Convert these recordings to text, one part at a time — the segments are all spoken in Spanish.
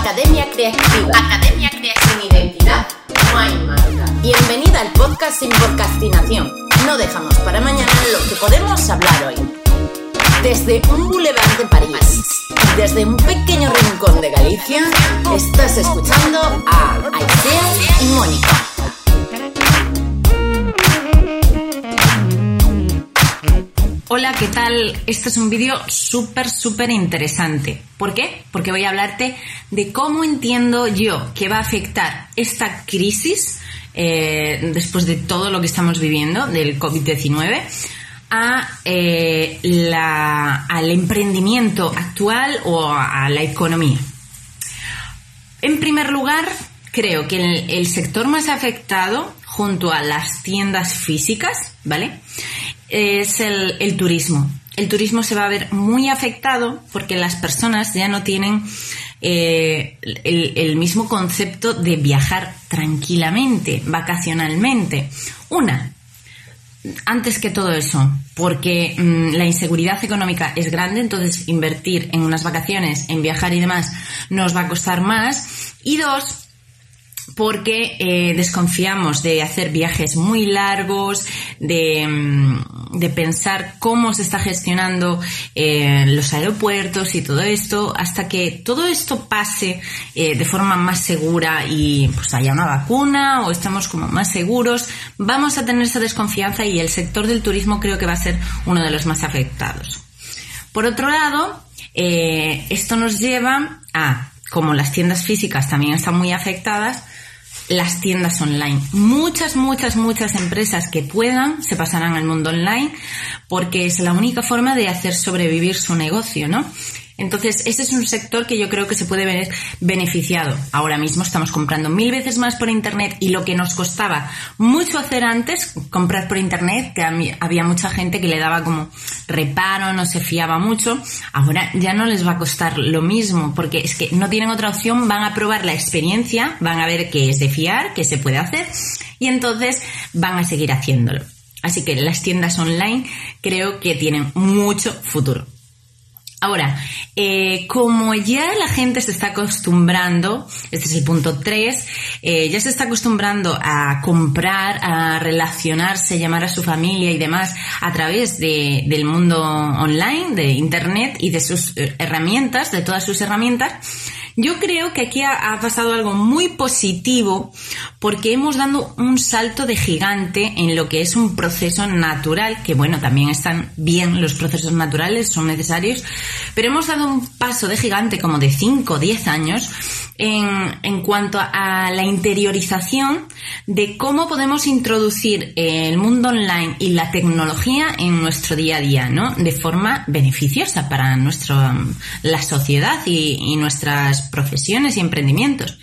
Academia Creativa. Academia Creativa. Sin identidad no hay marca. Bienvenida al podcast sin procrastinación. No dejamos para mañana lo que podemos hablar hoy. Desde un boulevard de París, desde un pequeño rincón de Galicia, estás escuchando a Aisea y Mónica. Hola, ¿qué tal? Este es un vídeo súper, súper interesante. ¿Por qué? Porque voy a hablarte de cómo entiendo yo que va a afectar esta crisis, eh, después de todo lo que estamos viviendo del COVID-19, a, eh, al emprendimiento actual o a la economía. En primer lugar, creo que el, el sector más afectado, junto a las tiendas físicas, ¿vale? Es el, turismo. El turismo se va a ver muy afectado porque las personas ya no tienen eh, el, mismo concepto de viajar tranquilamente, vacacionalmente. Una, antes que todo eso, porque mm, la inseguridad económica es grande, entonces invertir en unas vacaciones, en viajar y demás, nos va a costar más. Y dos, porque eh, desconfiamos de hacer viajes muy largos, de, mm, pensar cómo se está gestionando eh, los aeropuertos y todo esto, hasta que todo esto pase eh, de forma más segura y pues haya una vacuna o estemos como más seguros, vamos a tener esa desconfianza y el sector del turismo creo que va a ser uno de los más afectados. Por otro lado, esto nos lleva a, como las tiendas físicas también están muy afectadas, las tiendas online. Muchas, muchas, muchas empresas que puedan se pasarán al mundo online porque es la única forma de hacer sobrevivir su negocio, ¿no? Entonces, ese es un sector que yo creo que se puede ver beneficiado. Ahora mismo estamos comprando mil veces más por Internet y lo que nos costaba mucho hacer antes, comprar por Internet, que había mucha gente que le daba como reparo, no se fiaba mucho, ahora ya no les va a costar lo mismo, porque es que no tienen otra opción, van a probar la experiencia, van a ver qué es de fiar, qué se puede hacer y entonces van a seguir haciéndolo. Así que las tiendas online creo que tienen mucho futuro. Ahora, eh, como ya la gente se está acostumbrando, este es el punto 3, eh, ya se está acostumbrando a comprar, a relacionarse, llamar a su familia y demás a través de, del mundo online, de Internet y de sus eh, herramientas, de todas sus herramientas, yo creo que aquí ha, pasado algo muy positivo porque hemos dado un salto de gigante en lo que es un proceso natural, que bueno, también están bien los procesos naturales, son necesarios, pero hemos dado un paso de gigante como de 5 o 10 años en, cuanto a la interiorización de cómo podemos introducir el mundo online y la tecnología en nuestro día a día, ¿no? De forma beneficiosa para nuestro, la sociedad y, nuestras profesiones y emprendimientos.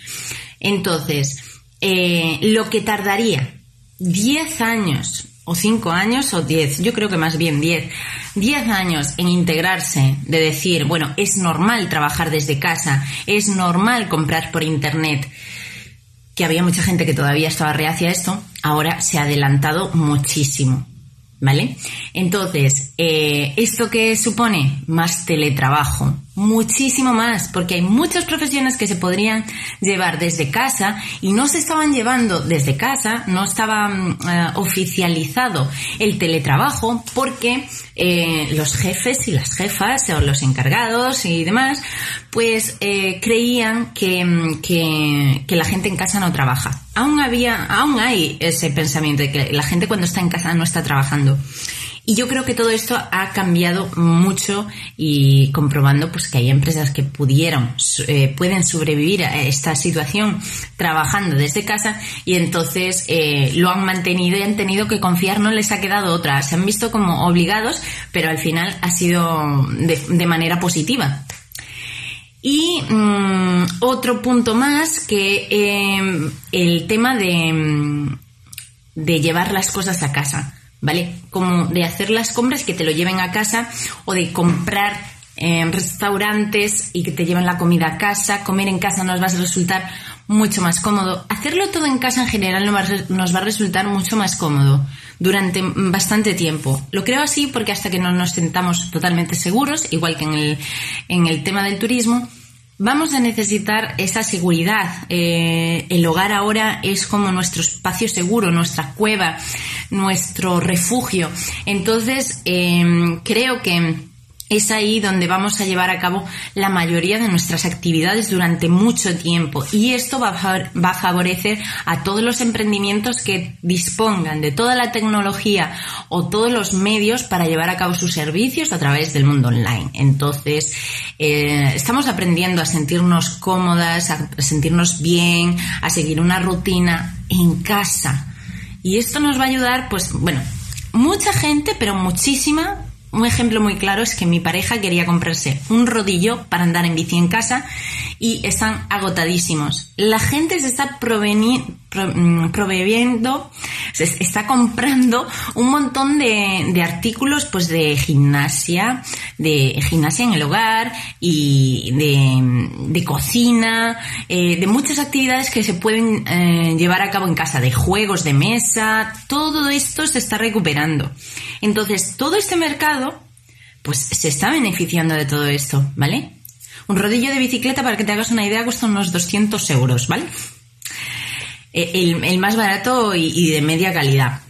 Entonces, eh, lo que tardaría 10 años o 5 años o 10, yo creo que más bien 10 10 años en integrarse, de decir, bueno, es normal trabajar desde casa, es normal comprar por Internet, que había mucha gente que todavía estaba reacia a esto, ahora se ha adelantado muchísimo. ¿Vale? Entonces, eh, ¿esto qué supone? Más teletrabajo, muchísimo más, porque hay muchas profesiones que se podrían llevar desde casa y no se estaban llevando desde casa, no estaba mm, eh, oficializado el teletrabajo porque eh, los jefes y las jefas o los encargados y demás, pues eh, creían que, mm, que, que la gente en casa no trabaja. Aún había, aún hay ese pensamiento de que la gente cuando está en casa no está trabajando. Y yo creo que todo esto ha cambiado mucho y comprobando pues que hay empresas que pudieron, eh, pueden sobrevivir a esta situación trabajando desde casa y entonces eh, lo han mantenido y han tenido que confiar, no les ha quedado otra. Se han visto como obligados, pero al final ha sido de, manera positiva. Y mm, otro punto más que eh, el tema de, de llevar las cosas a casa. ¿Vale? Como de hacer las compras que te lo lleven a casa o de comprar en restaurantes y que te lleven la comida a casa. Comer en casa nos va a resultar mucho más cómodo. Hacerlo todo en casa en general nos va a resultar mucho más cómodo durante bastante tiempo. Lo creo así porque hasta que no nos sentamos totalmente seguros, igual que en el, en el tema del turismo, vamos a necesitar esa seguridad. Eh, el hogar ahora es como nuestro espacio seguro, nuestra cueva, nuestro refugio. Entonces, em, creo que es ahí donde vamos a llevar a cabo la mayoría de nuestras actividades durante mucho tiempo y esto va a, favorecer a todos los emprendimientos que dispongan de toda la tecnología o todos los medios para llevar a cabo sus servicios a través del mundo online. Entonces, eh, estamos aprendiendo a sentirnos cómodas, a sentirnos bien, a seguir una rutina en casa. Y esto nos va a ayudar, pues, bueno, mucha gente, pero muchísima, un ejemplo muy claro es que mi pareja quería comprarse un rodillo para andar en bici en casa y están agotadísimos. La gente se está mm, proveyendo, se está comprando un montón de, artículos pues de gimnasia, de gimnasia en el hogar y de, cocina, eh, de muchas actividades que se pueden eh, llevar a cabo en casa, de juegos de mesa, todo esto se está recuperando. Entonces, todo este mercado, pues se está beneficiando de todo esto, ¿vale? Un rodillo de bicicleta, para que te hagas una idea, cuesta unos 200 euros, ¿vale? E, el, más barato y, de media calidad.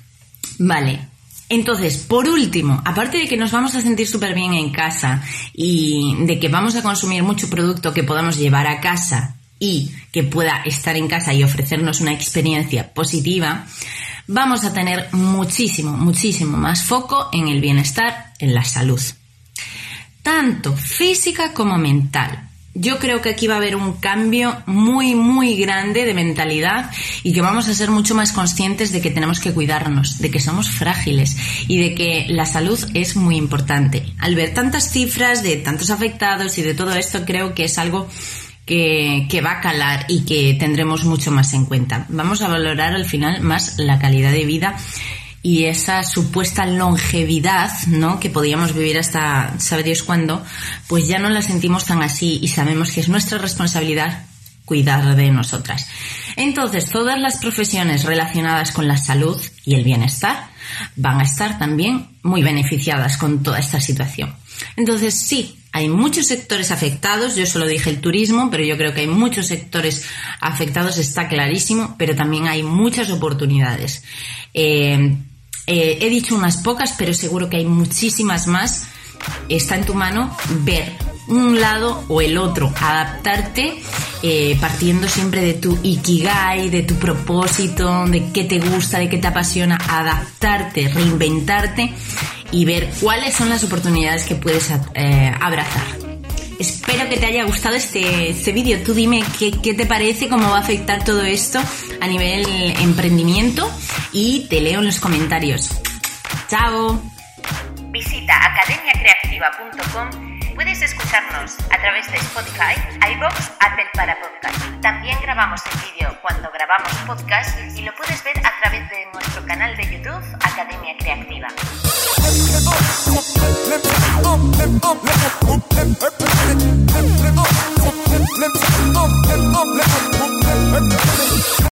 Vale, entonces, por último, aparte de que nos vamos a sentir súper bien en casa y de que vamos a consumir mucho producto que podamos llevar a casa y que pueda estar en casa y ofrecernos una experiencia positiva, vamos a tener muchísimo, muchísimo más foco en el bienestar, en la salud, tanto física como mental. Yo creo que aquí va a haber un cambio muy, muy grande de mentalidad y que vamos a ser mucho más conscientes de que tenemos que cuidarnos, de que somos frágiles y de que la salud es muy importante. Al ver tantas cifras de tantos afectados y de todo esto, creo que es algo que, va a calar y que tendremos mucho más en cuenta. Vamos a valorar al final más la calidad de vida y esa supuesta longevidad, ¿no? Que podíamos vivir hasta sabe Dios cuándo, pues ya no la sentimos tan así y sabemos que es nuestra responsabilidad cuidar de nosotras. Entonces, todas las profesiones relacionadas con la salud y el bienestar van a estar también muy beneficiadas con toda esta situación. Entonces, sí, hay muchos sectores afectados, yo solo dije el turismo, pero yo creo que hay muchos sectores afectados, está clarísimo, pero también hay muchas oportunidades. Eh, eh, he dicho unas pocas, pero seguro que hay muchísimas más. Está en tu mano ver un lado o el otro, adaptarte eh, partiendo siempre de tu ikigai, de tu propósito, de qué te gusta, de qué te apasiona, adaptarte, reinventarte y ver cuáles son las oportunidades que puedes eh, abrazar. Espero que te haya gustado este, este vídeo. Tú dime qué, qué, te parece, cómo va a afectar todo esto a nivel emprendimiento y te leo en los comentarios. ¡Chao! Visita academiacreativa.com. Puedes escucharnos a través de Spotify, iBox, Apple para podcast. También grabamos el vídeo cuando grabamos podcast y lo puedes ver a través de nuestro canal de YouTube Academia Creativa.